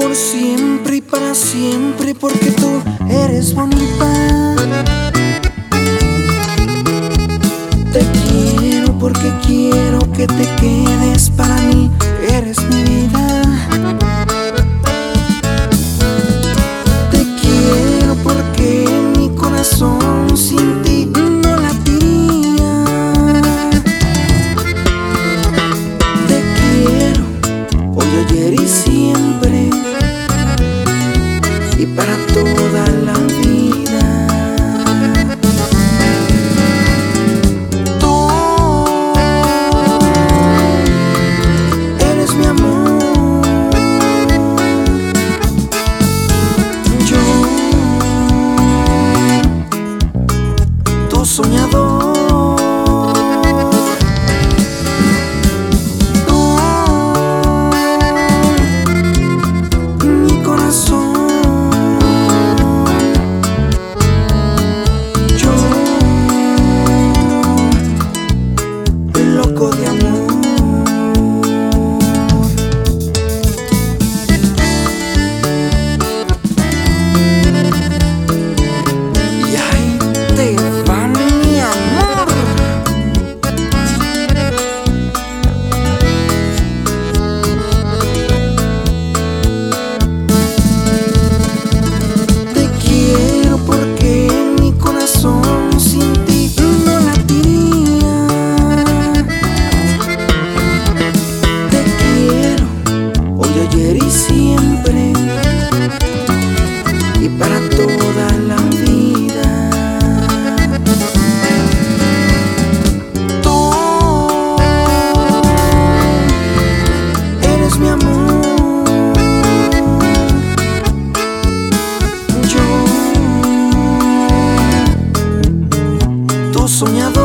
por siempre y para siempre porque tú eres bonita. Te quiero porque quiero que te quedes para mí toda la vida. poco de amor. soñado